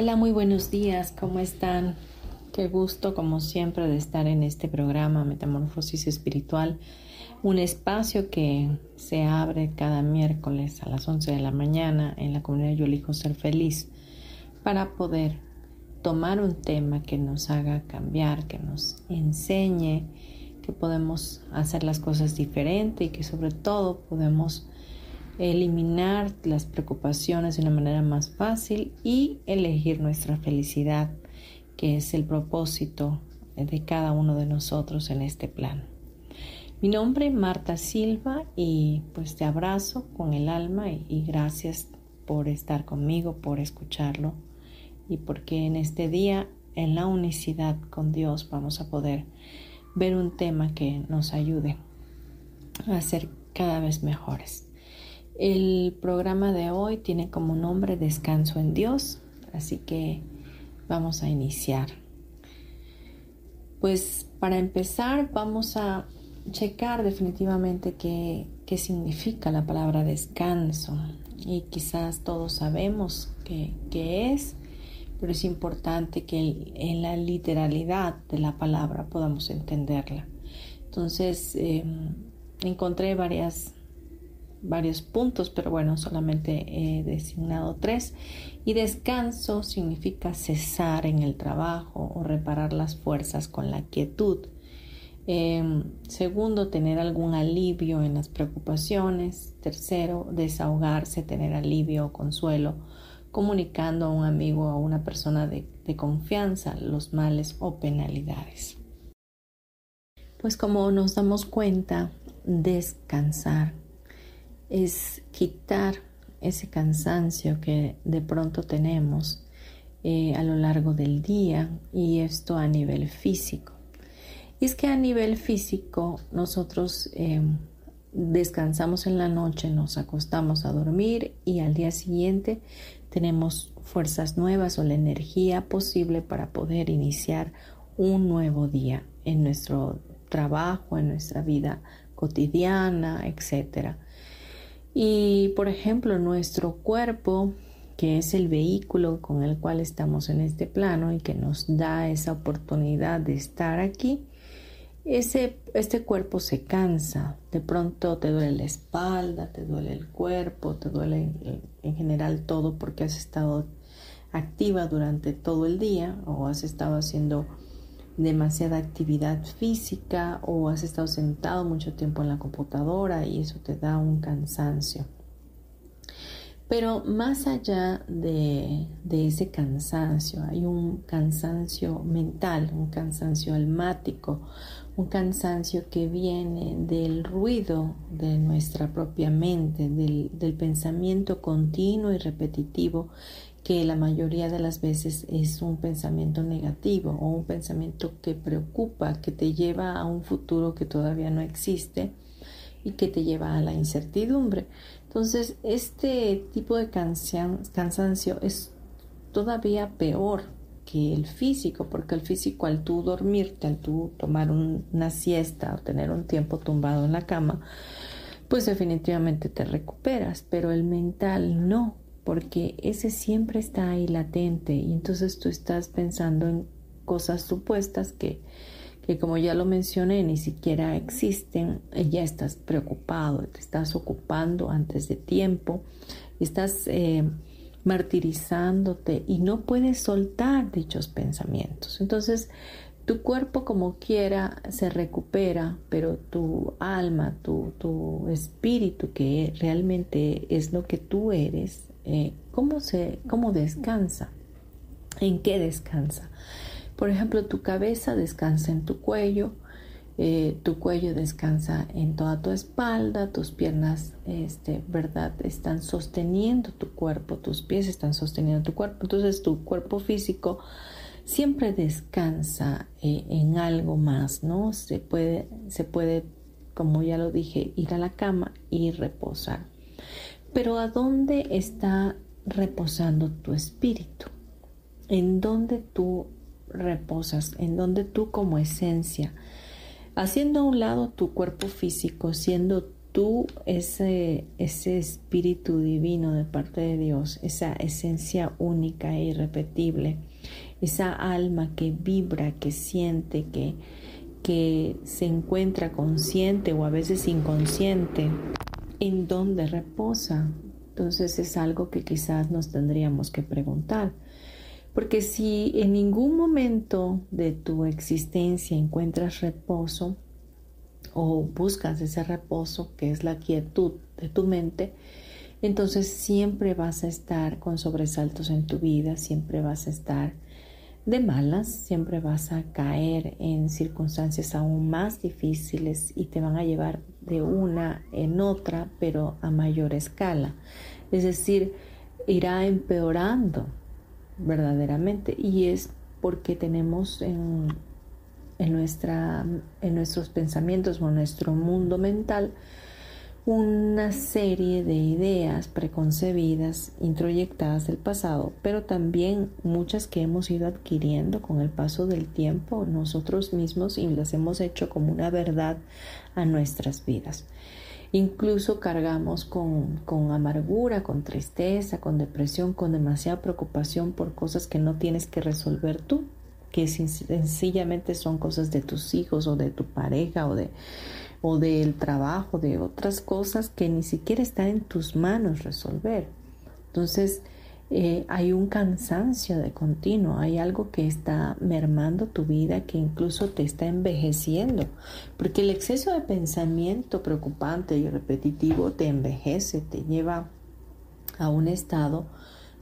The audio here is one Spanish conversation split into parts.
Hola, muy buenos días, ¿cómo están? Qué gusto, como siempre, de estar en este programa Metamorfosis Espiritual, un espacio que se abre cada miércoles a las 11 de la mañana en la comunidad Yo Elijo Ser Feliz para poder tomar un tema que nos haga cambiar, que nos enseñe que podemos hacer las cosas diferente y que sobre todo podemos eliminar las preocupaciones de una manera más fácil y elegir nuestra felicidad, que es el propósito de cada uno de nosotros en este plan. Mi nombre es Marta Silva y pues te abrazo con el alma y, gracias por estar conmigo, por escucharlo y porque en este día en la unicidad con Dios vamos a poder ver un tema que nos ayude a ser cada vez mejores. El programa de hoy tiene como nombre Descanso en Dios, así que vamos a iniciar. Pues para empezar vamos a checar definitivamente qué, significa la palabra descanso y quizás todos sabemos qué, es, pero es importante que en la literalidad de la palabra podamos entenderla. Entonces em, encontré varias varios puntos, pero bueno, solamente he designado tres. Y descanso significa cesar en el trabajo o reparar las fuerzas con la quietud. Em, segundo, tener algún alivio en las preocupaciones. Tercero, desahogarse, tener alivio o consuelo, comunicando a un amigo o a una persona de confianza los males o penalidades. Pues como nos damos cuenta, descansar es quitar ese cansancio que de pronto tenemos eh, a lo largo del día y esto a nivel físico. Y es que a nivel físico nosotros em, descansamos en la noche, nos acostamos a dormir y al día siguiente tenemos fuerzas nuevas o la energía posible para poder iniciar un nuevo día en nuestro trabajo, en nuestra vida cotidiana, etcétera. Y por ejemplo, nuestro cuerpo, que es el vehículo con el cual estamos en este plano y que nos da esa oportunidad de estar aquí, ese, este cuerpo se cansa. De pronto te duele la espalda, te duele el cuerpo, te duele en general todo porque has estado activa durante todo el día o has estado haciendo demasiada actividad física o has estado sentado mucho tiempo en la computadora y eso te da un cansancio. Pero más allá de, ese cansancio, hay un cansancio mental, un cansancio almático, un cansancio que viene del ruido de nuestra propia mente, del, del pensamiento continuo y repetitivo que la mayoría de las veces es un pensamiento negativo o un pensamiento que preocupa, que te lleva a un futuro que todavía no existe y que te lleva a la incertidumbre. Entonces, este tipo de cansancio es todavía peor que el físico, porque el físico al tú dormirte, al tú tomar una siesta o tener un tiempo tumbado en la cama, pues definitivamente te recuperas, pero el mental no, porque ese siempre está ahí latente y entonces tú estás pensando en cosas supuestas que, que como ya lo mencioné ni siquiera existen, ya estás preocupado, te estás ocupando antes de tiempo, estás eh, martirizándote y no puedes soltar dichos pensamientos. Entonces, tu cuerpo como quiera se recupera, pero tu alma, tu, tu espíritu, que realmente es lo que tú eres, eh, ¿cómo, se, ¿cómo descansa? ¿En qué descansa? Por ejemplo, tu cabeza descansa en tu cuello, eh, tu cuello descansa en toda tu espalda, tus piernas, este, ¿verdad? Están sosteniendo tu cuerpo, tus pies están sosteniendo tu cuerpo. Entonces tu cuerpo físico siempre descansa eh, en algo más, ¿no? Se puede, se puede, como ya lo dije, ir a la cama y reposar. Pero ¿a dónde está reposando tu espíritu? ¿En dónde tú reposas? ¿En dónde tú como esencia? Haciendo a un lado tu cuerpo físico, siendo tú ese, ese espíritu divino de parte de Dios, esa esencia única e irrepetible, esa alma que vibra, que siente, que, que se encuentra consciente o a veces inconsciente, en dónde reposa. Entonces es algo que quizás nos tendríamos que preguntar. Porque si en ningún momento de tu existencia encuentras reposo o buscas ese reposo que es la quietud de tu mente, entonces siempre vas a estar con sobresaltos en tu vida, siempre vas a estar de malas, siempre vas a caer en circunstancias aún más difíciles y te van a llevar de una en otra, pero a mayor escala. Es decir, irá empeorando verdaderamente y es porque tenemos en, en, nuestra, en nuestros pensamientos o en nuestro mundo mental una serie de ideas preconcebidas, introyectadas del pasado, pero también muchas que hemos ido adquiriendo con el paso del tiempo nosotros mismos y las hemos hecho como una verdad a nuestras vidas. Incluso cargamos con, con amargura, con tristeza, con depresión, con demasiada preocupación por cosas que no tienes que resolver tú, que sencillamente son cosas de tus hijos o de tu pareja o de o del trabajo, de otras cosas que ni siquiera está en tus manos resolver. Entonces, eh, hay un cansancio de continuo, hay algo que está mermando tu vida, que incluso te está envejeciendo, porque el exceso de pensamiento preocupante y repetitivo te envejece, te lleva a un estado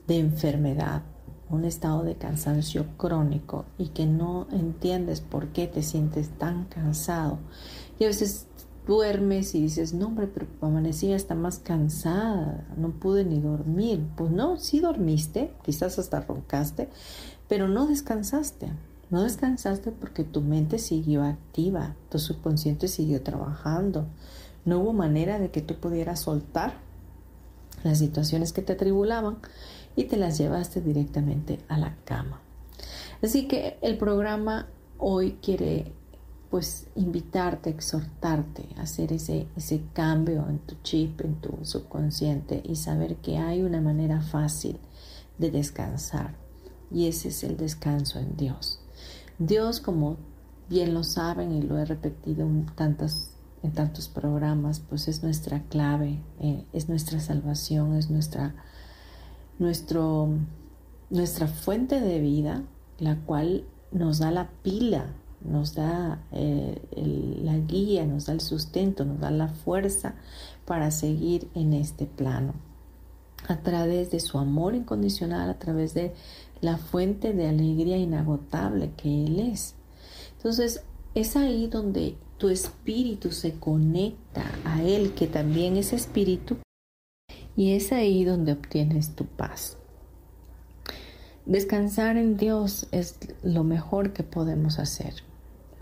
de enfermedad, un estado de cansancio crónico y que no entiendes por qué te sientes tan cansado. Y a veces duermes y dices, no hombre, pero amanecí está más cansada, no pude ni dormir. Pues no, sí dormiste, quizás hasta roncaste, pero no descansaste. No descansaste porque tu mente siguió activa, tu subconsciente siguió trabajando. No hubo manera de que tú pudieras soltar las situaciones que te atribulaban y te las llevaste directamente a la cama. Así que el programa hoy quiere pues invitarte, exhortarte a hacer ese, ese cambio en tu chip, en tu subconsciente y saber que hay una manera fácil de descansar y ese es el descanso en Dios. Dios, como bien lo saben y lo he repetido en, tantas, en tantos programas, pues es nuestra clave, eh, es nuestra salvación, es nuestra, nuestro, nuestra fuente de vida, la cual nos da la pila nos da eh, la guía, nos da el sustento, nos da la fuerza para seguir en este plano. A través de su amor incondicional, a través de la fuente de alegría inagotable que Él es. Entonces, es ahí donde tu espíritu se conecta a Él, que también es espíritu, y es ahí donde obtienes tu paz. Descansar en Dios es lo mejor que podemos hacer.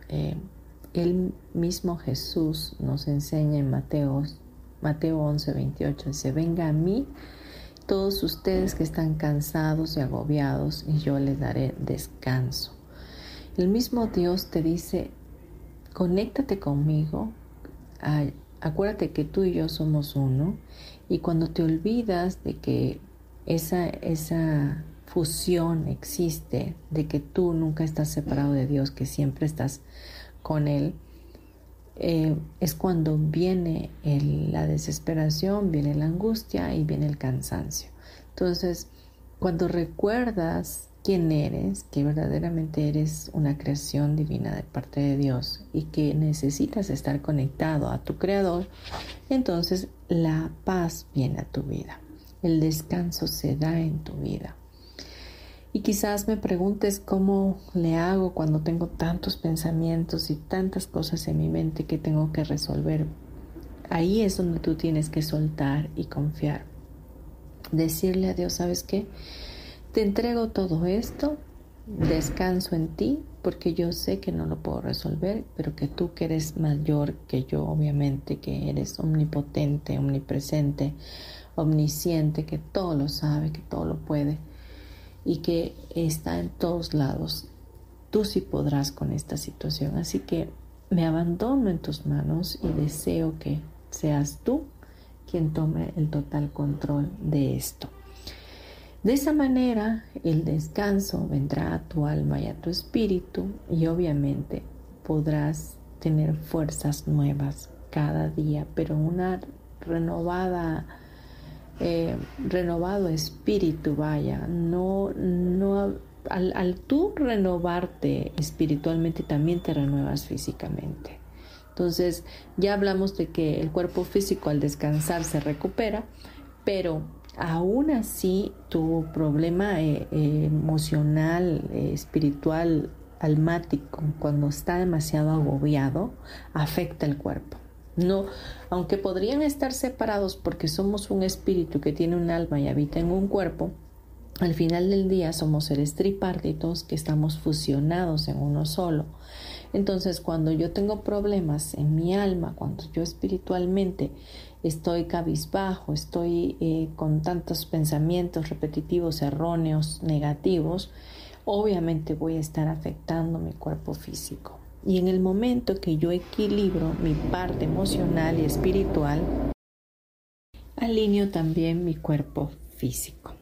Eh, el mismo Jesús nos enseña en Mateo, Mateo 11, 28, dice, venga a mí todos ustedes que están cansados y agobiados y yo les daré descanso. El mismo Dios te dice, conéctate conmigo, acuérdate que tú y yo somos uno y cuando te olvidas de que esa, esa fusión existe, de que tú nunca estás separado de Dios, que siempre estás con Él, eh, es cuando viene la desesperación, viene la angustia y viene el cansancio. Entonces, cuando recuerdas quién eres, que verdaderamente eres una creación divina de parte de Dios y que necesitas estar conectado a tu Creador, entonces la paz viene a tu vida, el descanso se da en tu vida. Y quizás me preguntes cómo le hago cuando tengo tantos pensamientos y tantas cosas en mi mente que tengo que resolver. Ahí es donde tú tienes que soltar y confiar. Decirle a Dios, ¿sabes qué? Te entrego todo esto, descanso en ti, porque yo sé que no lo puedo resolver, pero que tú que eres mayor que yo, obviamente, que eres omnipotente, omnipresente, omnisciente, que todo lo sabe, que todo lo puede y que está en todos lados. Tú sí podrás con esta situación. Así que me abandono en tus manos y deseo que seas tú quien tome el total control de esto. De esa manera el descanso vendrá a tu alma y a tu espíritu y obviamente podrás tener fuerzas nuevas cada día, pero una renovada, eh, renovado espíritu, vaya, no, no, al, tú renovarte espiritualmente también te renuevas físicamente. Entonces ya hablamos de que el cuerpo físico al descansar se recupera, pero aún así tu problema eh, emocional, eh, espiritual, almático, cuando está demasiado agobiado, afecta el cuerpo. No, aunque podrían estar separados porque somos un espíritu que tiene un alma y habita en un cuerpo, al final del día somos seres tripartitos que estamos fusionados en uno solo. Entonces, cuando yo tengo problemas en mi alma, cuando yo espiritualmente estoy cabizbajo, estoy eh, con tantos pensamientos repetitivos, erróneos, negativos, obviamente voy a estar afectando mi cuerpo físico. Y en el momento que yo equilibro mi parte emocional y espiritual, alineo también mi cuerpo físico.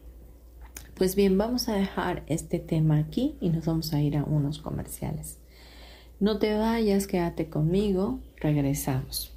Pues bien, vamos a dejar este tema aquí y nos vamos a ir a unos comerciales. No te vayas, quédate conmigo, regresamos.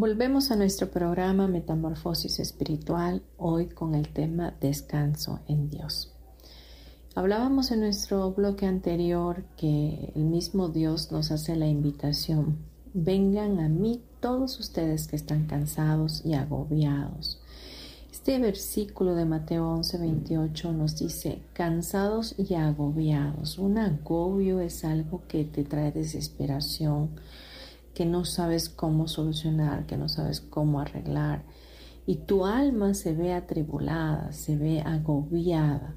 Volvemos a nuestro programa Metamorfosis Espiritual, hoy con el tema Descanso en Dios. Hablábamos en nuestro bloque anterior que el mismo Dios nos hace la invitación, vengan a mí todos ustedes que están cansados y agobiados. Este versículo de Mateo 11, 28 nos dice, cansados y agobiados. Un agobio es algo que te trae desesperación, que no sabes cómo solucionar, que no sabes cómo arreglar. Y tu alma se ve atribulada, se ve agobiada.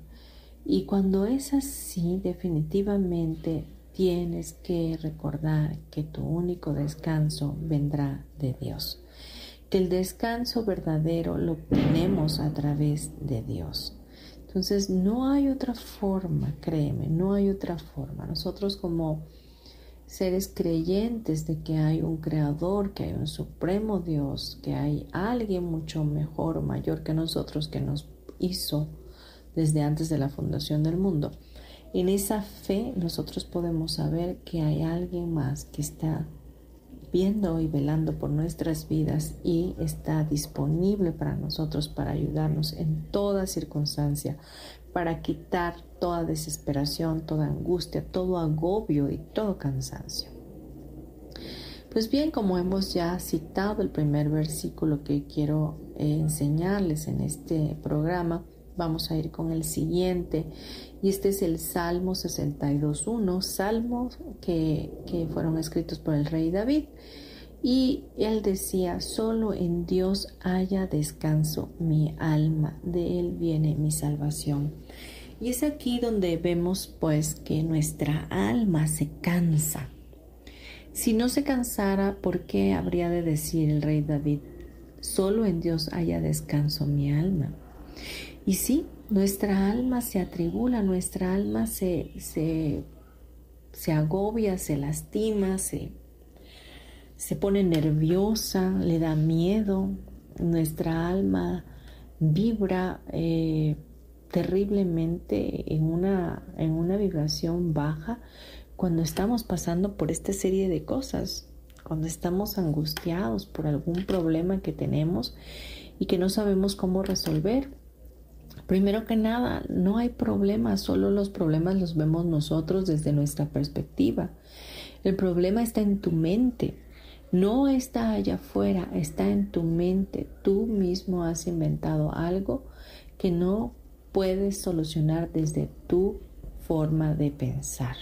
Y cuando es así, definitivamente tienes que recordar que tu único descanso vendrá de Dios. el descanso verdadero lo tenemos a través de Dios. Entonces no hay otra forma, créeme, no hay otra forma. Nosotros como seres creyentes de que hay un creador, que hay un supremo Dios, que hay alguien mucho mejor o mayor que nosotros que nos hizo desde antes de la fundación del mundo. En esa fe nosotros podemos saber que hay alguien más que está viendo y velando por nuestras vidas y está disponible para nosotros para ayudarnos en toda circunstancia, para quitar toda desesperación, toda angustia, todo agobio y todo cansancio. Pues bien, como hemos ya citado el primer versículo que quiero eh, enseñarles en este programa, vamos a ir con el siguiente y este es el Salmo 62.1, salmos que, que fueron escritos por el rey David. Y él decía, solo en Dios haya descanso mi alma, de él viene mi salvación. Y es aquí donde vemos pues que nuestra alma se cansa. Si no se cansara, ¿por qué habría de decir el rey David, solo en Dios haya descanso mi alma? Y sí, nuestra alma se atribula, nuestra alma se, se, se agobia, se lastima, se, se pone nerviosa, le da miedo, nuestra alma vibra eh, terriblemente en una, en una vibración baja cuando estamos pasando por esta serie de cosas, cuando estamos angustiados por algún problema que tenemos y que no sabemos cómo resolver. Primero que nada, no hay problemas, solo los problemas los vemos nosotros desde nuestra perspectiva. El problema está en tu mente, no está allá afuera, está en tu mente. Tú mismo has inventado algo que no puedes solucionar desde tu forma de pensar.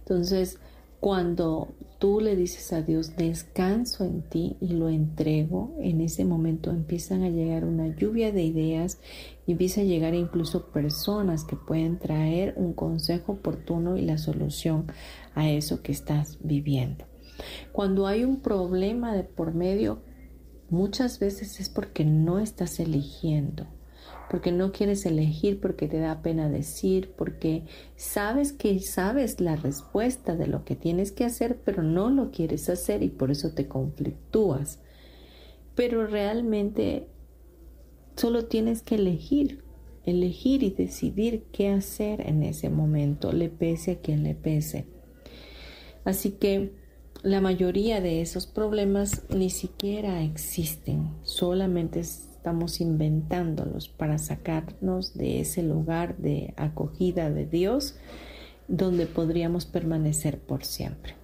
Entonces, cuando tú le dices a Dios, descanso en ti y lo entrego, en ese momento empiezan a llegar una lluvia de ideas y empieza a llegar incluso personas que pueden traer un consejo oportuno y la solución a eso que estás viviendo. Cuando hay un problema de por medio, muchas veces es porque no estás eligiendo porque no quieres elegir, porque te da pena decir, porque sabes que sabes la respuesta de lo que tienes que hacer, pero no lo quieres hacer y por eso te conflictúas. Pero realmente solo tienes que elegir, elegir y decidir qué hacer en ese momento, le pese a quien le pese. Así que la mayoría de esos problemas ni siquiera existen, solamente es estamos inventándolos para sacarnos de ese lugar de acogida de Dios donde podríamos permanecer por siempre.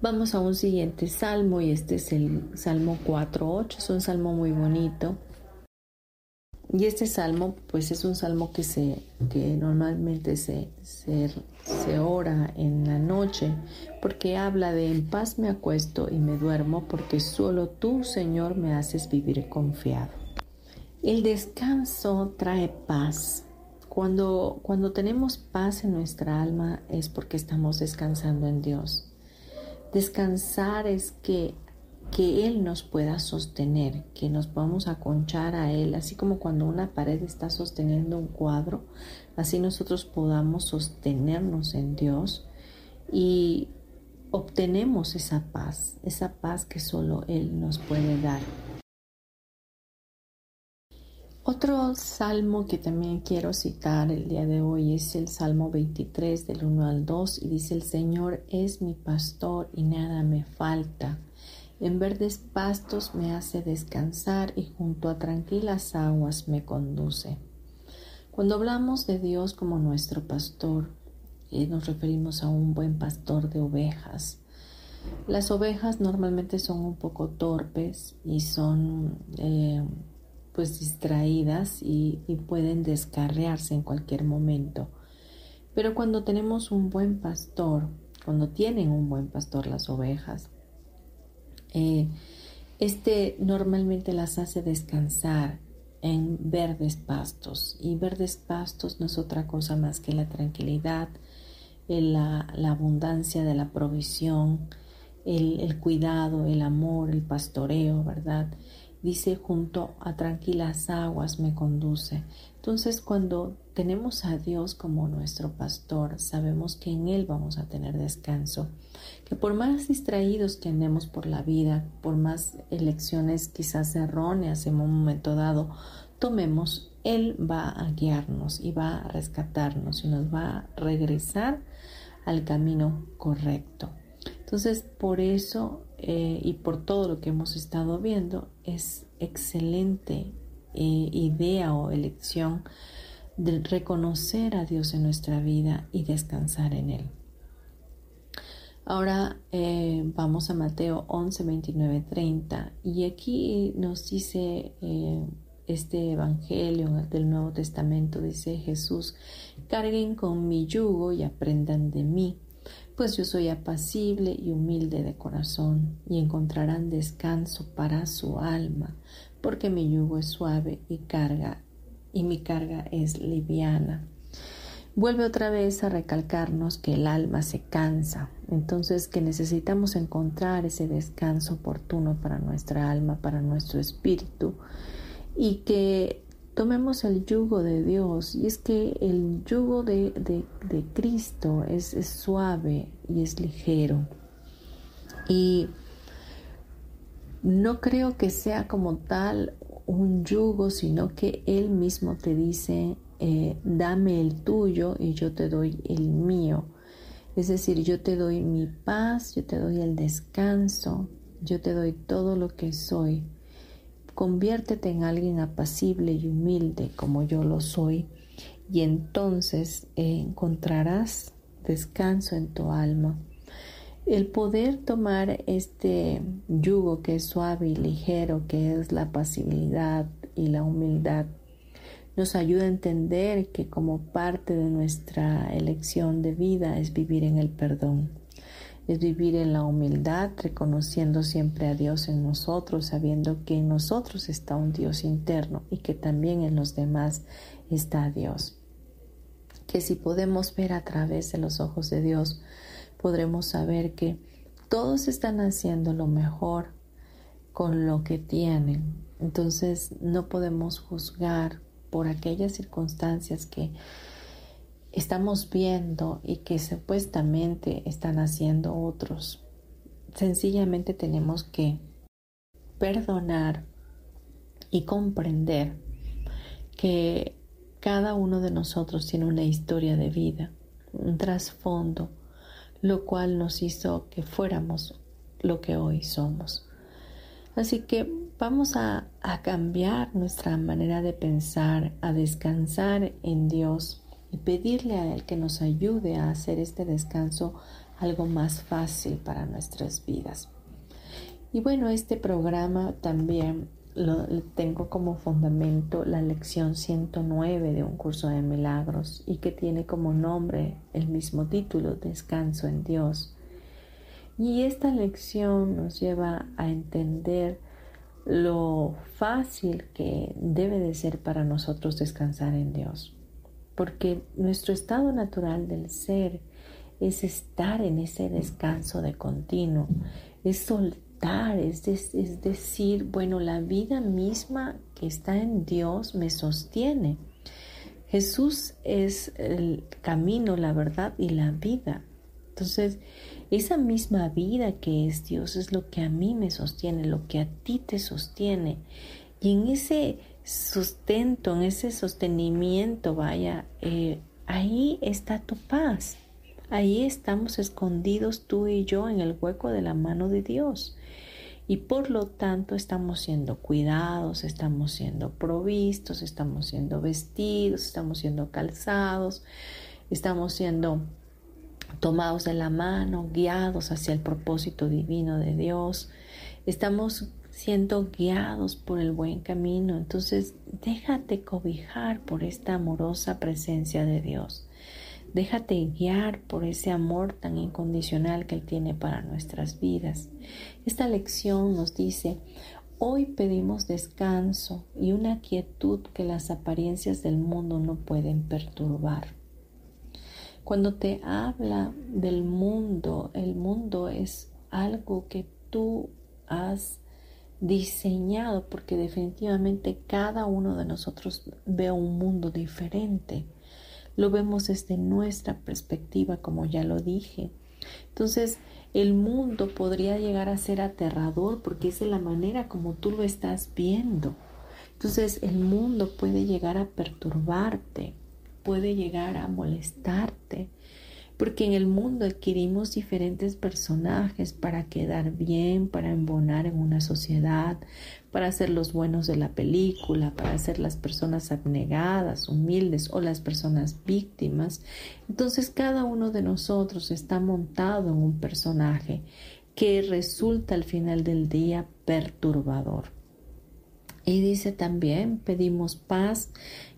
Vamos a un siguiente salmo y este es el Salmo 4.8, es un salmo muy bonito. Y este salmo, pues es un salmo que, se, que normalmente se, se, se, ora en la noche, porque habla de en paz me acuesto y me duermo, porque solo tú, Señor, me haces vivir confiado. El descanso trae paz. Cuando, cuando tenemos paz en nuestra alma es porque estamos descansando en Dios. Descansar es que que Él nos pueda sostener, que nos podamos aconchar a Él, así como cuando una pared está sosteniendo un cuadro, así nosotros podamos sostenernos en Dios y obtenemos esa paz, esa paz que solo Él nos puede dar. Otro salmo que también quiero citar el día de hoy es el Salmo 23 del 1 al 2 y dice el Señor es mi pastor y nada me falta. En verdes pastos me hace descansar y junto a tranquilas aguas me conduce. Cuando hablamos de Dios como nuestro pastor, nos referimos a un buen pastor de ovejas. Las ovejas normalmente son un poco torpes y son eh, pues distraídas y pueden descarriarse en cualquier momento. Pero cuando tenemos un buen pastor, cuando tienen un buen pastor las ovejas, eh, este normalmente las hace descansar en verdes pastos y verdes pastos no es otra cosa más que la tranquilidad, la, abundancia de la provisión, el, el cuidado, el amor, el pastoreo, ¿verdad? Dice, junto a tranquilas aguas me conduce. Entonces, cuando tenemos a Dios como nuestro pastor, sabemos que en Él vamos a tener descanso. Que por más distraídos que andemos por la vida, por más elecciones quizás erróneas en un momento dado, tomemos, Él va a guiarnos y va a rescatarnos y nos va a regresar al camino correcto. Entonces, por eso eh, y por todo lo que hemos estado viendo, es excelente eh, idea o elección de reconocer a Dios en nuestra vida y descansar en Él. Ahora eh, vamos a Mateo 11, 29, 30 y aquí nos dice este Evangelio del Nuevo Testamento, dice Jesús, carguen con mi yugo y aprendan de mí, pues yo soy apacible y humilde de corazón y encontrarán descanso para su alma, porque mi yugo es suave y carga y mi carga es liviana. Vuelve otra vez a recalcarnos que el alma se cansa, entonces que necesitamos encontrar ese descanso oportuno para nuestra alma, para nuestro espíritu y que tomemos el yugo de Dios. Y es que el yugo de, Cristo es, es suave y es ligero. Y no creo que sea como tal un yugo, sino que Él mismo te dice, eh, dame el tuyo y yo te doy el mío. Es decir, yo te doy mi paz, yo te doy el descanso, yo te doy todo lo que soy. Conviértete en alguien apacible y humilde como yo lo soy y entonces eh, encontrarás descanso en tu alma. El poder tomar este yugo que es suave y ligero, que es la pasibilidad y la humildad, nos ayuda a entender que como parte de nuestra elección de vida es vivir en el perdón, es vivir en la humildad, reconociendo siempre a Dios en nosotros, sabiendo que en nosotros está un Dios interno y que también en los demás está Dios. Que si podemos ver a través de los ojos de Dios, podremos saber que todos están haciendo lo mejor con lo que tienen. Entonces no podemos juzgar por aquellas circunstancias que estamos viendo y que supuestamente están haciendo otros. Sencillamente tenemos que perdonar y comprender que cada uno de nosotros tiene una historia de vida, un trasfondo, lo cual nos hizo que fuéramos lo que hoy somos. Así que vamos a, cambiar nuestra manera de pensar, a descansar en Dios y pedirle a Él que nos ayude a hacer este descanso algo más fácil para nuestras vidas. Y bueno, este programa también lo, tengo como fundamento la lección 109 de un curso de milagros y que tiene como nombre el mismo título, Descanso en Dios. Y esta lección nos lleva a entender lo fácil que debe de ser para nosotros descansar en Dios, porque nuestro estado natural del ser es estar en ese descanso de continuo, es soltar es, decir, bueno, la vida misma que está en Dios me sostiene. Jesús es el camino, la verdad y la vida. Entonces, esa misma vida que es Dios es lo que a mí me sostiene, lo que a ti te sostiene. Y en ese sustento, en ese sostenimiento, vaya, eh, ahí está tu paz. Ahí estamos escondidos tú y yo en el hueco de la mano de Dios y por lo tanto estamos siendo cuidados, estamos siendo provistos, estamos siendo vestidos, estamos siendo calzados, estamos siendo tomados de la mano, guiados hacia el propósito divino de Dios, estamos siendo guiados por el buen camino. Entonces, déjate cobijar por esta amorosa presencia de Dios. Déjate guiar por ese amor tan incondicional que Él tiene para nuestras vidas. Esta lección nos dice, hoy pedimos descanso y una quietud que las apariencias del mundo no pueden perturbar. Cuando te habla del mundo, el mundo es algo que tú has diseñado, porque definitivamente cada uno de nosotros ve un mundo diferente. Lo vemos desde nuestra perspectiva, como ya lo dije. Entonces, el mundo podría llegar a ser aterrador porque es de la manera como tú lo estás viendo. Entonces, el mundo puede llegar a perturbarte, puede llegar a molestarte, porque en el mundo adquirimos diferentes personajes para quedar bien, para embonar en una sociedad, para ser los buenos de la película, para ser las personas abnegadas, humildes o las personas víctimas. Entonces cada uno de nosotros está montado en un personaje que resulta al final del día perturbador. Y dice también, pedimos paz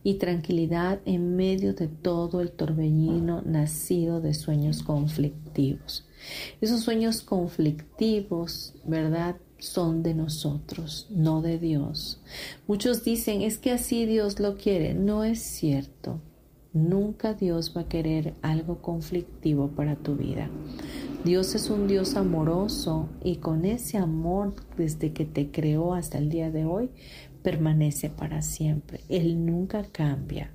y tranquilidad en medio de todo el torbellino nacido de sueños conflictivos. Esos sueños conflictivos, ¿verdad? Son de nosotros, no de Dios. Muchos dicen, es que así Dios lo quiere. No es cierto. Nunca Dios va a querer algo conflictivo para tu vida. Dios es un Dios amoroso y con ese amor desde que te creó hasta el día de hoy permanece para siempre. Él nunca cambia.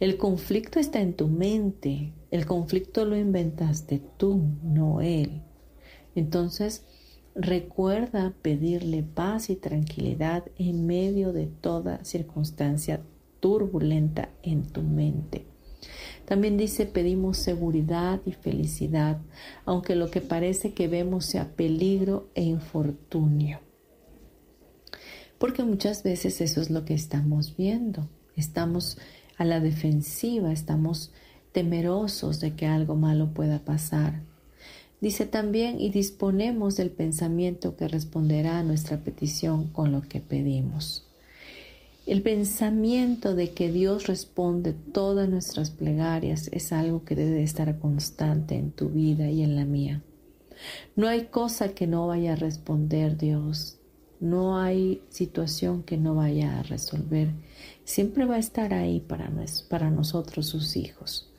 El conflicto está en tu mente. El conflicto lo inventaste tú, no Él. Entonces, recuerda pedirle paz y tranquilidad en medio de toda circunstancia turbulenta en tu mente. También dice pedimos seguridad y felicidad, aunque lo que parece que vemos sea peligro e infortunio. Porque muchas veces eso es lo que estamos viendo. Estamos a la defensiva, estamos temerosos de que algo malo pueda pasar. Dice también, y disponemos del pensamiento que responderá a nuestra petición con lo que pedimos. El pensamiento de que Dios responde todas nuestras plegarias es algo que debe estar constante en tu vida y en la mía. No hay cosa que no vaya a responder Dios. No hay situación que no vaya a resolver. Siempre va a estar ahí para, para nosotros, sus hijos.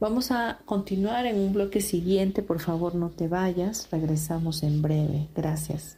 Vamos a continuar en un bloque siguiente. Por favor, no te vayas. Regresamos en breve. Gracias.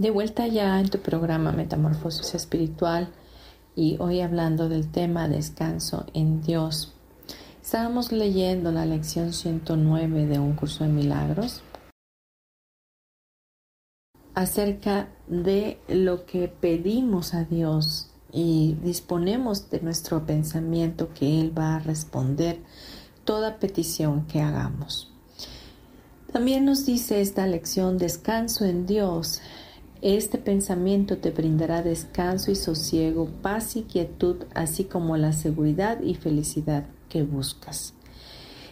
De vuelta ya en tu programa Metamorfosis Espiritual y hoy hablando del tema descanso en Dios. Estábamos leyendo la lección 109 de un curso de milagros acerca de lo que pedimos a Dios y disponemos de nuestro pensamiento que Él va a responder toda petición que hagamos. También nos dice esta lección descanso en Dios este pensamiento te brindará descanso y sosiego, paz y quietud, así como la seguridad y felicidad que buscas.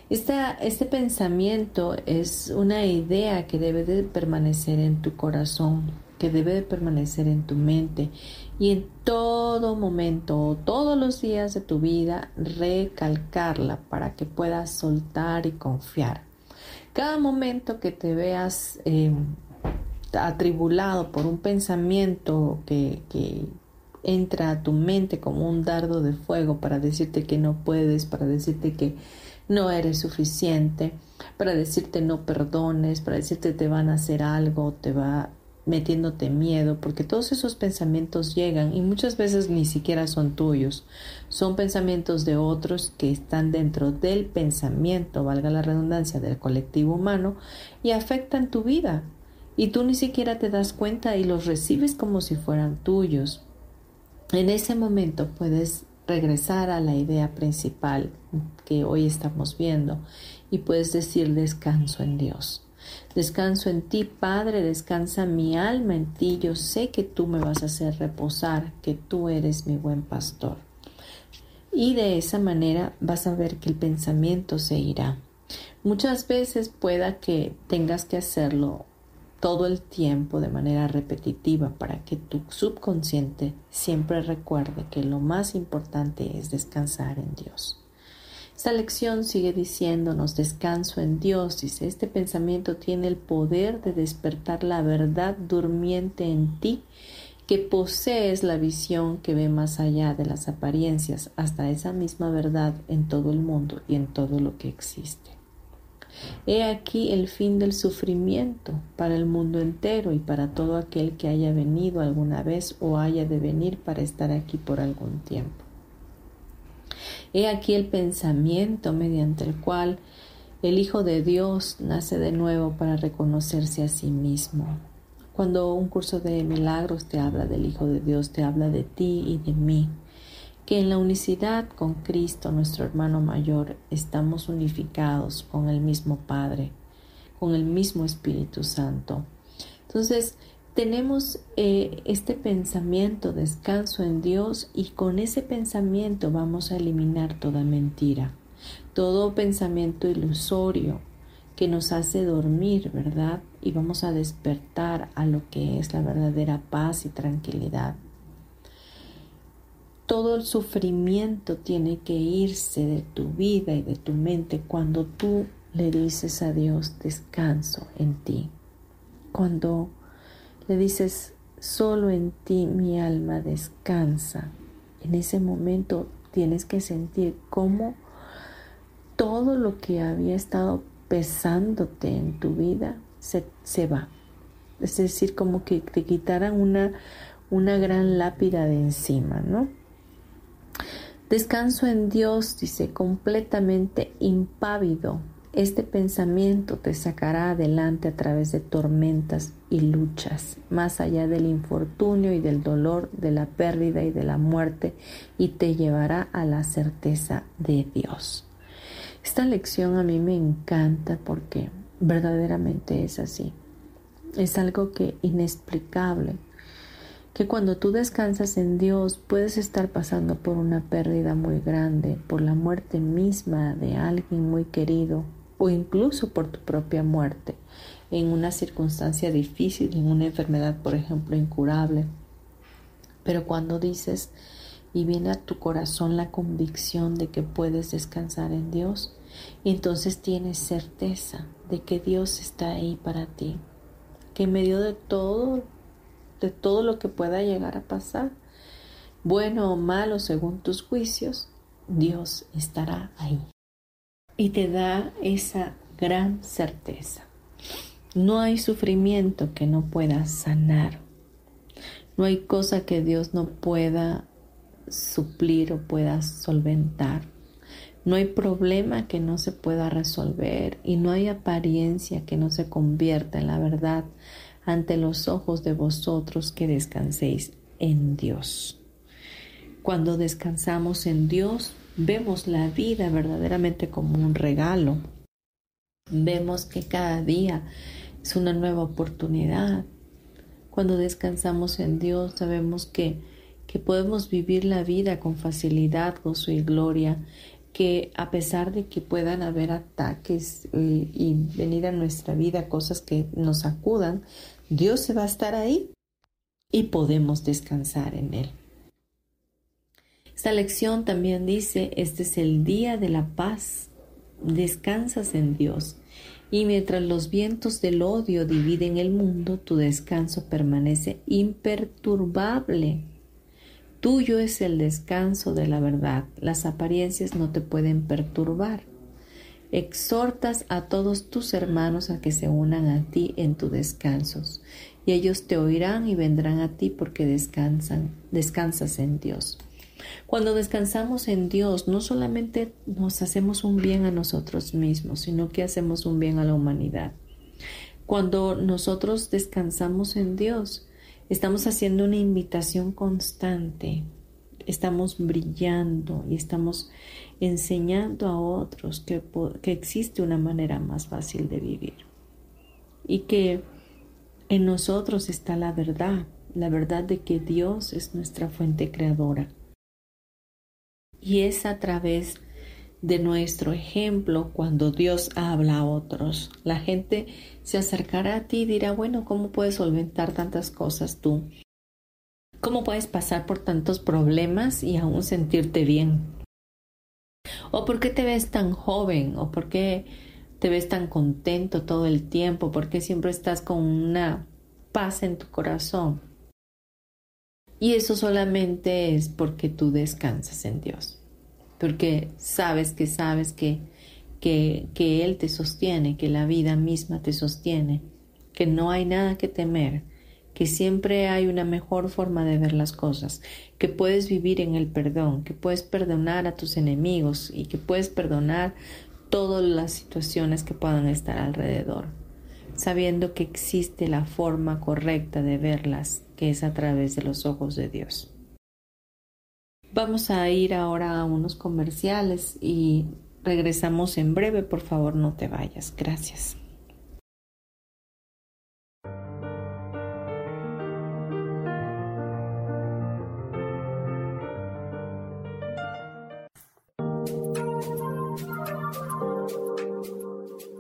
este pensamiento es una idea que debe de permanecer en tu corazón, que debe de permanecer en tu mente y en todo momento, todos los días de tu vida, recalcarla para que puedas soltar y confiar. Cada momento que te veas... Eh, atribulado por un pensamiento que, entra a tu mente como un dardo de fuego para decirte que no puedes, para decirte que no eres suficiente, para decirte no perdones, para decirte te van a hacer algo, te va metiéndote miedo, porque todos esos pensamientos llegan y muchas veces ni siquiera son tuyos, son pensamientos de otros que están dentro del pensamiento, valga la redundancia, del colectivo humano y afectan tu vida. Y tú ni siquiera te das cuenta y los recibes como si fueran tuyos. En ese momento puedes regresar a la idea principal que hoy estamos viendo y puedes decir descanso en Dios. Descanso en ti, Padre, descansa mi alma en ti. Yo sé que tú me vas a hacer reposar, que tú eres mi buen pastor. Y de esa manera vas a ver que el pensamiento se irá. Muchas veces pueda que tengas que hacerlo todo el tiempo de manera repetitiva para que tu subconsciente siempre recuerde que lo más importante es descansar en Dios. Esta lección sigue diciéndonos descanso en Dios. Dice, este pensamiento tiene el poder de despertar la verdad durmiente en ti, que posees la visión que ve más allá de las apariencias hasta esa misma verdad en todo el mundo y en todo lo que existe. He aquí el fin del sufrimiento para el mundo entero y para todo aquel que haya venido alguna vez o haya de venir para estar aquí por algún tiempo. He aquí el pensamiento mediante el cual el Hijo de Dios nace de nuevo para reconocerse a sí mismo. Cuando un curso de milagros te habla del Hijo de Dios, te habla de ti y de mí, que en la unicidad con Cristo, nuestro hermano mayor, estamos unificados con el mismo Padre, con el mismo Espíritu Santo. Entonces, tenemos eh, este pensamiento, descanso en Dios, y con ese pensamiento vamos a eliminar toda mentira, todo pensamiento ilusorio que nos hace dormir, ¿verdad? Y vamos a despertar a lo que es la verdadera paz y tranquilidad. Todo el sufrimiento tiene que irse de tu vida y de tu mente cuando tú le dices a Dios descanso en ti. Cuando le dices, solo en ti mi alma descansa. En ese momento tienes que sentir cómo todo lo que había estado pesándote en tu vida se, se va. Es decir, como que te quitaran una, una gran lápida de encima, ¿no? Descanso en Dios, dice, completamente impávido, este pensamiento te sacará adelante a través de tormentas y luchas, más allá del infortunio y del dolor, de la pérdida y de la muerte, y te llevará a la certeza de Dios. Esta lección a mí me encanta porque verdaderamente es así. Es algo que inexplicable, que cuando tú descansas en Dios puedes estar pasando por una pérdida muy grande, por la muerte misma de alguien muy querido, o incluso por tu propia muerte en una circunstancia difícil, en una enfermedad, por ejemplo, incurable. Pero cuando dices y viene a tu corazón la convicción de que puedes descansar en Dios, entonces tienes certeza de que Dios está ahí para ti, que en medio de todo, de todo lo que pueda llegar a pasar, bueno o malo según tus juicios, Dios estará ahí y te da esa gran certeza. No hay sufrimiento que no pueda sanar. No hay cosa que Dios no pueda suplir o pueda solventar. No hay problema que no se pueda resolver y no hay apariencia que no se convierta en la verdad ante los ojos de vosotros que descanséis en Dios. Cuando descansamos en Dios, vemos la vida verdaderamente como un regalo. Vemos que cada día es una nueva oportunidad. Cuando descansamos en Dios sabemos que, que podemos vivir la vida con facilidad, gozo y gloria, que a pesar de que puedan haber ataques eh, y venir a nuestra vida cosas que nos acudan, Dios se va a estar ahí y podemos descansar en Él. Esta lección también dice, este es el día de la paz, descansas en Dios. Y mientras los vientos del odio dividen el mundo, tu descanso permanece imperturbable. Tuyo es el descanso de la verdad. Las apariencias no te pueden perturbar. Exhortas a todos tus hermanos a que se unan a ti en tus descansos, y ellos te oirán y vendrán a ti porque descansan, descansas en Dios. Cuando descansamos en Dios, no solamente nos hacemos un bien a nosotros mismos, sino que hacemos un bien a la humanidad. Cuando nosotros descansamos en Dios, estamos haciendo una invitación constante, estamos brillando y estamos enseñando a otros que, que existe una manera más fácil de vivir y que en nosotros está la verdad, la verdad de que Dios es nuestra fuente creadora y es a través de nuestro ejemplo cuando Dios habla a otros. La gente se acercará a ti y dirá, bueno, ¿cómo puedes solventar tantas cosas tú? ¿Cómo puedes pasar por tantos problemas y aún sentirte bien? ¿O por qué te ves tan joven? ¿O por qué te ves tan contento todo el tiempo? ¿Por qué siempre estás con una paz en tu corazón? Y eso solamente es porque tú descansas en Dios. Porque sabes que sabes que, que, que Él te sostiene, que la vida misma te sostiene, que no hay nada que temer, que siempre hay una mejor forma de ver las cosas, que puedes vivir en el perdón, que puedes perdonar a tus enemigos y que puedes perdonar todas las situaciones que puedan estar alrededor, sabiendo que existe la forma correcta de verlas que es a través de los ojos de Dios. Vamos a ir ahora a unos comerciales y regresamos en breve. Por favor, no te vayas. Gracias.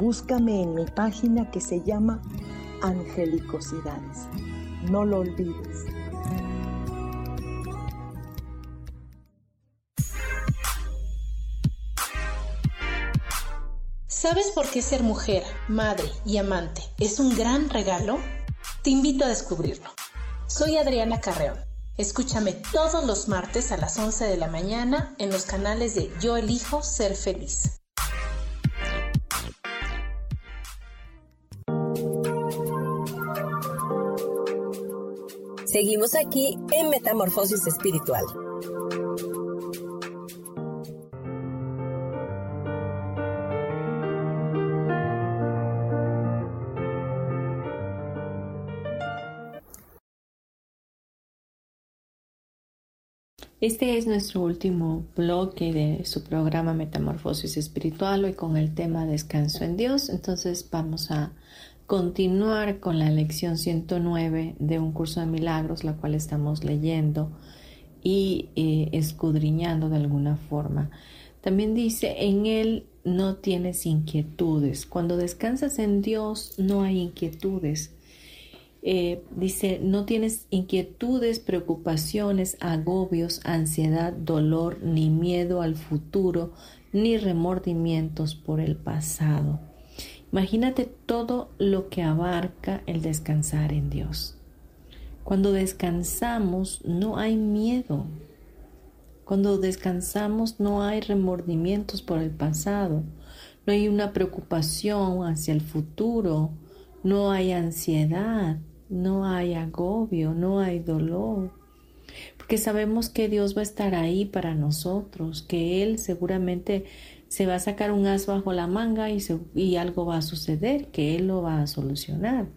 Búscame en mi página que se llama Angelicosidades. No lo olvides. ¿Sabes por qué ser mujer, madre y amante es un gran regalo? Te invito a descubrirlo. Soy Adriana Carreón. Escúchame todos los martes a las 11 de la mañana en los canales de Yo elijo ser feliz. Seguimos aquí en Metamorfosis Espiritual. Este es nuestro último bloque de su programa Metamorfosis Espiritual, hoy con el tema Descanso en Dios. Entonces vamos a continuar con la lección 109 de un curso de milagros, la cual estamos leyendo y eh, escudriñando de alguna forma. También dice, en Él no tienes inquietudes. Cuando descansas en Dios no hay inquietudes. Eh, dice, no tienes inquietudes, preocupaciones, agobios, ansiedad, dolor, ni miedo al futuro, ni remordimientos por el pasado. Imagínate todo lo que abarca el descansar en Dios. Cuando descansamos no hay miedo. Cuando descansamos no hay remordimientos por el pasado. No hay una preocupación hacia el futuro. No hay ansiedad no hay agobio, no hay dolor, porque sabemos que Dios va a estar ahí para nosotros, que Él seguramente se va a sacar un as bajo la manga y, algo va a suceder, que Él lo va a solucionar.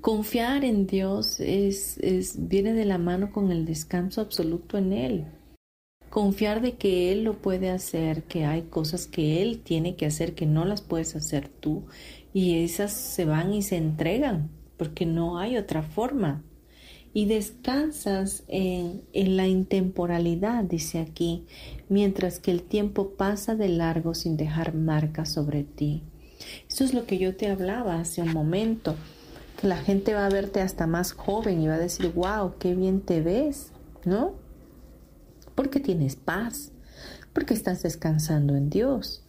Confiar en Dios es, viene de la mano con el descanso absoluto en Él. confiar de que Él lo puede hacer, que hay cosas que Él tiene que hacer que no las puedes hacer tú y esas se van y se entregan porque no hay otra forma. Y descansas en, en la intemporalidad, dice aquí, mientras que el tiempo pasa de largo sin dejar marca sobre ti. Eso es lo que yo te hablaba hace un momento, que la gente va a verte hasta más joven y va a decir, wow, qué bien te ves, ¿no? Porque tienes paz, porque estás descansando en Dios,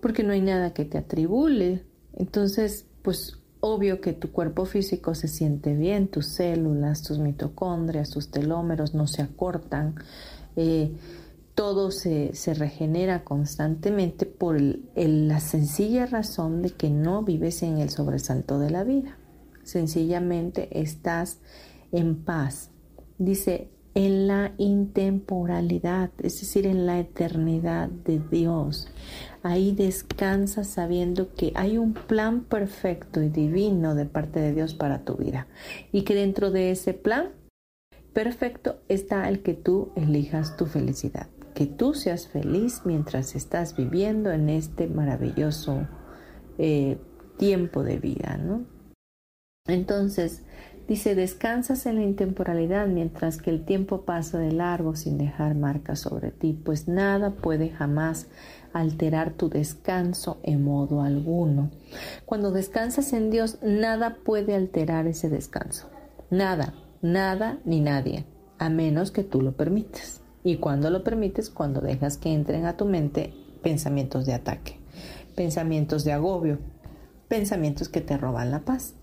porque no hay nada que te atribule. Entonces, pues obvio que tu cuerpo físico se siente bien, tus células, tus mitocondrias, tus telómeros no se acortan, eh, todo se, regenera constantemente por la sencilla razón de que no vives en el sobresalto de la vida. Sencillamente estás en paz. Dice, en la intemporalidad, es decir, en la eternidad de Dios. Ahí descansa sabiendo que hay un plan perfecto y divino de parte de Dios para tu vida y que dentro de ese plan perfecto está el que tú elijas tu felicidad, que tú seas feliz mientras estás viviendo en este maravilloso eh, tiempo de vida, ¿no? Entonces, Dice, descansas en la intemporalidad mientras que el tiempo pasa de largo sin dejar marca sobre ti, pues nada puede jamás alterar tu descanso en modo alguno. Cuando descansas en Dios, nada puede alterar ese descanso. Nada, nada ni nadie, a menos que tú lo permites. Y cuando lo permites, cuando dejas que entren a tu mente pensamientos de ataque, pensamientos de agobio, pensamientos que te roban la paz.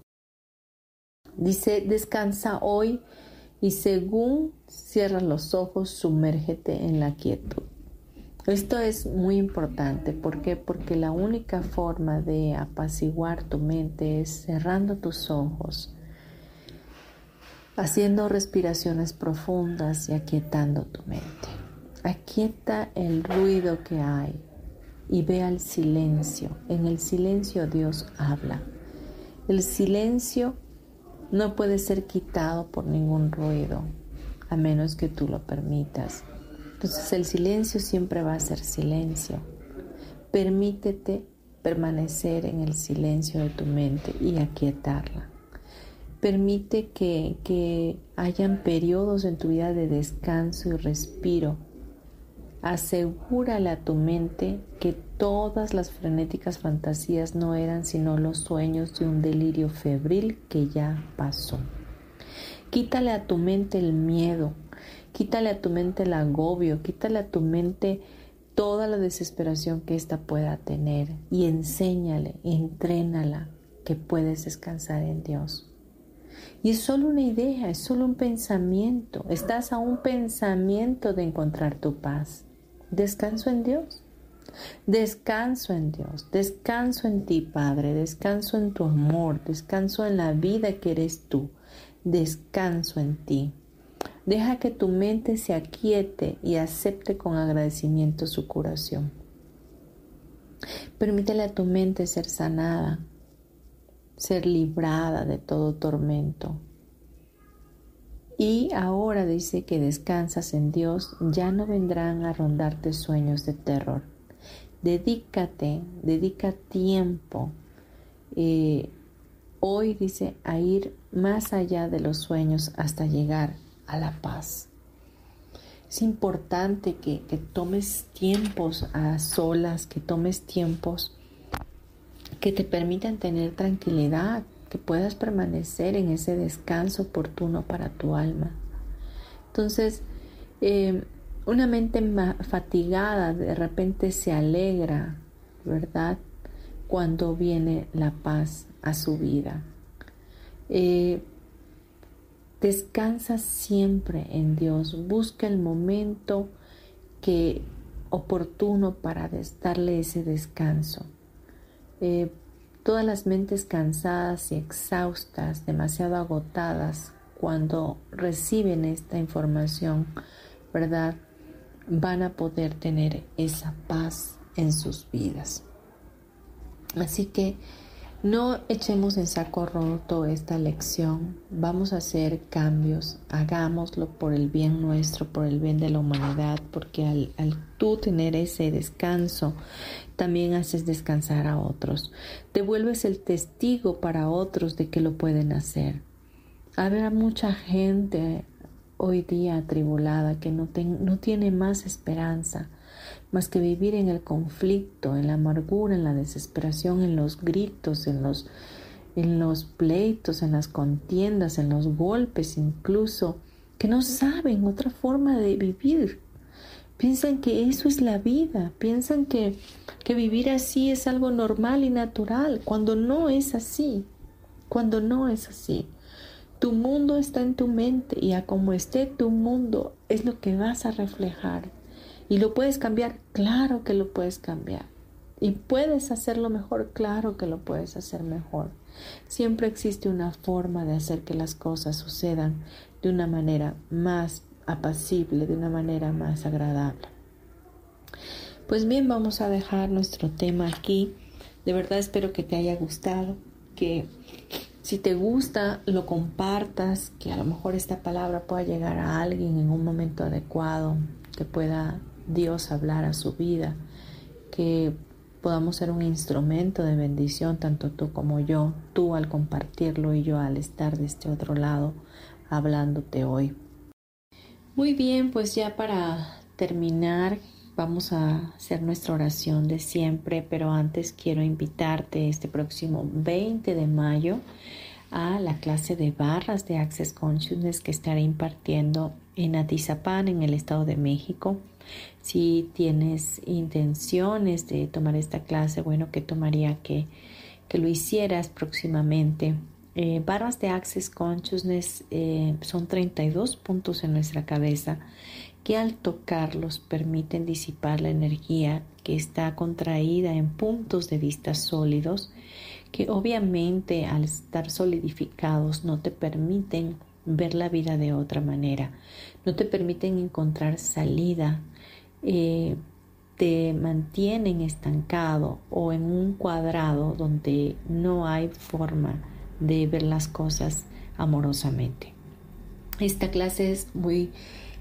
Dice, descansa hoy y según cierras los ojos, sumérgete en la quietud. Esto es muy importante. ¿Por qué? Porque la única forma de apaciguar tu mente es cerrando tus ojos, haciendo respiraciones profundas y aquietando tu mente. Aquieta el ruido que hay y ve al silencio. En el silencio Dios habla. El silencio no puede ser quitado por ningún ruido, a menos que tú lo permitas. Entonces el silencio siempre va a ser silencio. Permítete permanecer en el silencio de tu mente y aquietarla. Permite que, que hayan periodos en tu vida de descanso y respiro Asegúrale a tu mente que todas las frenéticas fantasías no eran sino los sueños de un delirio febril que ya pasó. Quítale a tu mente el miedo, quítale a tu mente el agobio, quítale a tu mente toda la desesperación que ésta pueda tener y enséñale, entrénala que puedes descansar en Dios. Y es solo una idea, es solo un pensamiento. Estás a un pensamiento de encontrar tu paz. Descanso en Dios. Descanso en Dios, descanso en ti, Padre, descanso en tu amor, descanso en la vida que eres tú, descanso en ti. Deja que tu mente se aquiete y acepte con agradecimiento su curación. Permítele a tu mente ser sanada, ser librada de todo tormento, y ahora dice que descansas en Dios, ya no vendrán a rondarte sueños de terror. Dedícate, dedica tiempo. Eh, hoy dice a ir más allá de los sueños hasta llegar a la paz. Es importante que, que tomes tiempos a solas, que tomes tiempos que te permitan tener tranquilidad, que puedas permanecer en ese descanso oportuno para tu alma. Entonces, eh, una mente fatigada de repente se alegra, ¿verdad? Cuando viene la paz a su vida. Eh, descansa siempre en Dios, busca el momento que oportuno para darle ese descanso. Eh, Todas las mentes cansadas y exhaustas, demasiado agotadas, cuando reciben esta información, ¿verdad? Van a poder tener esa paz en sus vidas. Así que No echemos en saco roto esta lección, vamos a hacer cambios, hagámoslo por el bien nuestro, por el bien de la humanidad, porque al, tú tener ese descanso, también haces descansar a otros, te vuelves el testigo para otros de que lo pueden hacer. Habrá mucha gente hoy día atribulada que no, no tiene más esperanza más que vivir en el conflicto, en la amargura, en la desesperación, en los gritos, en los, en los pleitos, en las contiendas, en los golpes incluso, que no saben otra forma de vivir. Piensan que eso es la vida, piensan que, que vivir así es algo normal y natural, cuando no es así, cuando no es así. Tu mundo está en tu mente y a como esté tu mundo es lo que vas a reflejar. ¿Y lo puedes cambiar? Claro que lo puedes cambiar. ¿Y puedes hacerlo mejor? Claro que lo puedes hacer mejor. Siempre existe una forma de hacer que las cosas sucedan de una manera más apacible, de una manera más agradable. Pues bien, vamos a dejar nuestro tema aquí. De verdad espero que te haya gustado, que si te gusta lo compartas, que a lo mejor esta palabra pueda llegar a alguien en un momento adecuado, que pueda Dios hablar a su vida, que podamos ser un instrumento de bendición, tanto tú como yo, tú al compartirlo y yo al estar de este otro lado hablándote hoy. Muy bien, pues ya para terminar vamos a hacer nuestra oración de siempre, pero antes quiero invitarte este próximo 20 de mayo a la clase de barras de Access Consciousness que estaré impartiendo en Atizapán, en el Estado de México. Si tienes intenciones de tomar esta clase, bueno, que tomaría que, que lo hicieras próximamente. Eh, barras de Access Consciousness eh, son 32 puntos en nuestra cabeza que al tocarlos permiten disipar la energía que está contraída en puntos de vista sólidos que obviamente al estar solidificados no te permiten ver la vida de otra manera, no te permiten encontrar salida, eh, te mantienen estancado o en un cuadrado donde no hay forma de ver las cosas amorosamente. Esta clase es muy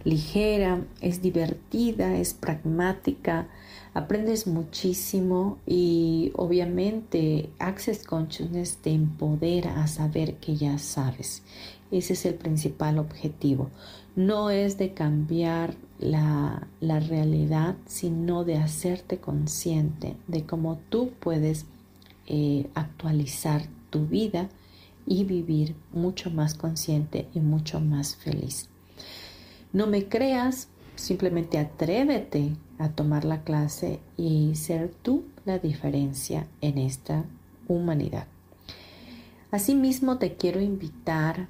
ligera, es divertida, es pragmática, aprendes muchísimo y obviamente Access Consciousness te empodera a saber que ya sabes. Ese es el principal objetivo. No es de cambiar la, realidad, sino de hacerte consciente de cómo tú puedes eh, actualizar tu vida y vivir mucho más consciente y mucho más feliz. No me creas, simplemente atrévete a tomar la clase y ser tú la diferencia en esta humanidad. Asimismo, te quiero invitar,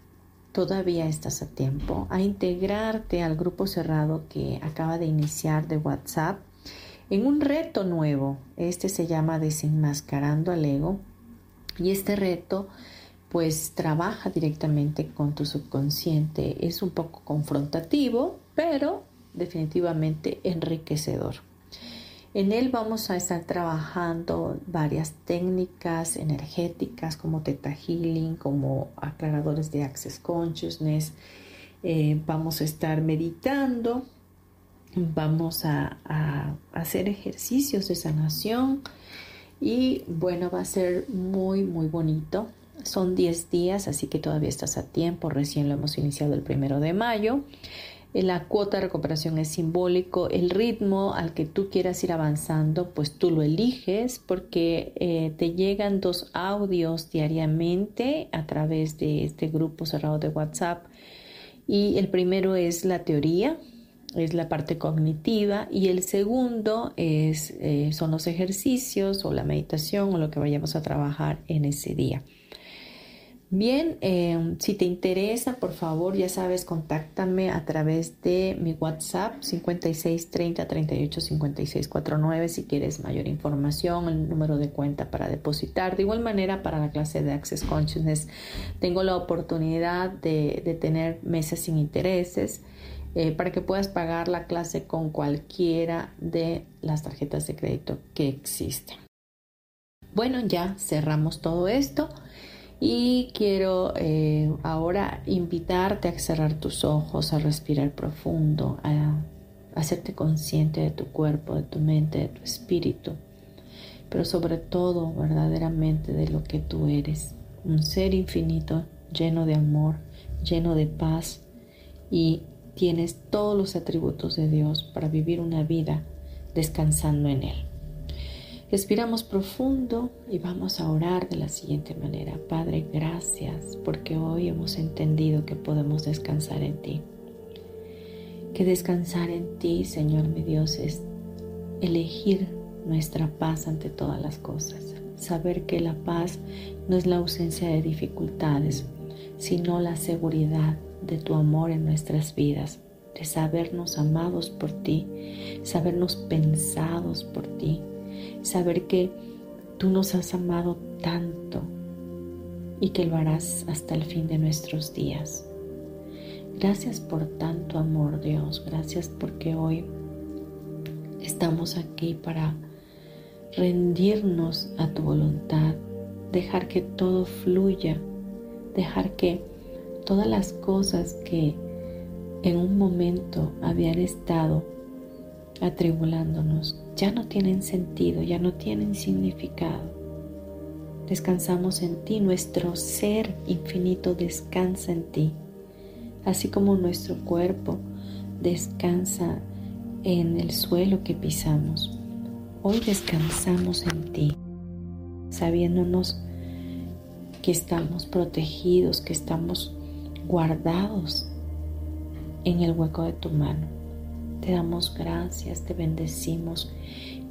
todavía estás a tiempo, a integrarte al grupo cerrado que acaba de iniciar de WhatsApp en un reto nuevo. Este se llama Desenmascarando al Ego y este reto pues trabaja directamente con tu subconsciente. Es un poco confrontativo, pero definitivamente enriquecedor. En él vamos a estar trabajando varias técnicas energéticas como Theta Healing, como aclaradores de Access Consciousness. Eh, vamos a estar meditando, vamos a, a hacer ejercicios de sanación y bueno, va a ser muy, muy bonito. Son 10 días, así que todavía estás a tiempo. Recién lo hemos iniciado el primero de mayo. Eh, la cuota de recuperación es simbólico. El ritmo al que tú quieras ir avanzando, pues tú lo eliges porque eh, te llegan dos audios diariamente a través de este grupo cerrado de WhatsApp. Y el primero es la teoría, es la parte cognitiva y el segundo es, eh, son los ejercicios o la meditación o lo que vayamos a trabajar en ese día. Bien, em, si te interesa, por favor, ya sabes, contáctame a través de mi WhatsApp 56 30 38 56 49 si quieres mayor información, el número de cuenta para depositar. De igual manera, para la clase de Access Consciousness, tengo la oportunidad de, tener meses sin intereses. Eh, para que puedas pagar la clase con cualquiera de las tarjetas de crédito que existen. Bueno, ya cerramos todo esto y quiero eh, ahora invitarte a cerrar tus ojos, a respirar profundo, a hacerte consciente de tu cuerpo, de tu mente, de tu espíritu, pero sobre todo verdaderamente de lo que tú eres, un ser infinito, lleno de amor, lleno de paz y tienes todos los atributos de Dios para vivir una vida descansando en Él. Respiramos profundo y vamos a orar de la siguiente manera. Padre, gracias porque hoy hemos entendido que podemos descansar en ti. Que descansar en ti, Señor mi Dios, es elegir nuestra paz ante todas las cosas. Saber que la paz no es la ausencia de dificultades, sino la seguridad de tu amor en nuestras vidas, de sabernos amados por ti, sabernos pensados por ti saber que tú nos has amado tanto y que lo harás hasta el fin de nuestros días. Gracias por tanto amor, Dios. Gracias porque hoy estamos aquí para rendirnos a tu voluntad, dejar que todo fluya, dejar que todas las cosas que en un momento habían estado atribulándonos ya no tienen sentido, ya no tienen significado. Descansamos en ti, nuestro ser infinito descansa en ti, así como nuestro cuerpo descansa en el suelo que pisamos. Hoy descansamos en ti, sabiéndonos que estamos protegidos, que estamos guardados en el hueco de tu mano. Te damos gracias, te bendecimos.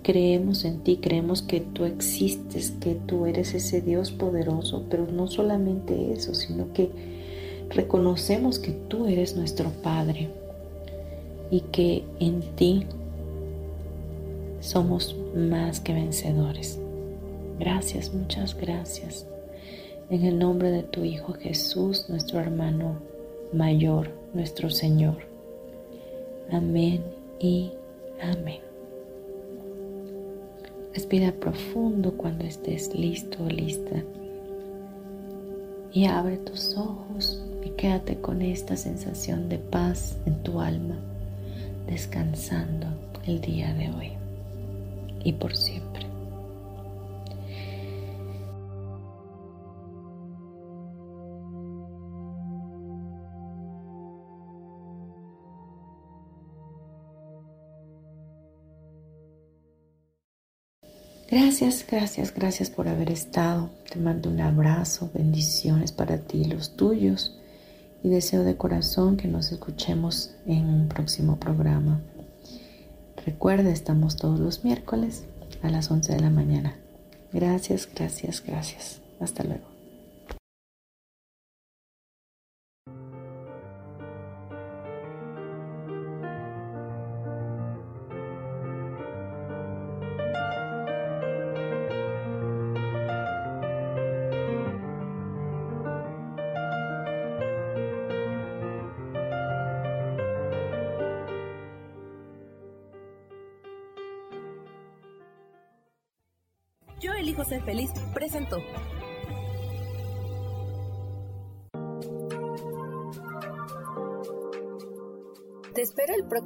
Creemos en ti, creemos que tú existes, que tú eres ese Dios poderoso, pero no solamente eso, sino que reconocemos que tú eres nuestro Padre y que en ti somos más que vencedores. Gracias, muchas gracias. En el nombre de tu Hijo Jesús, nuestro hermano mayor, nuestro Señor. Amén y amén. Respira profundo cuando estés listo o lista. Y abre tus ojos y quédate con esta sensación de paz en tu alma, descansando el día de hoy y por siempre. Gracias, gracias, gracias por haber estado. Te mando un abrazo, bendiciones para ti y los tuyos y deseo de corazón que nos escuchemos en un próximo programa. Recuerda, estamos todos los miércoles a las 11 de la mañana. Gracias, gracias, gracias. Hasta luego.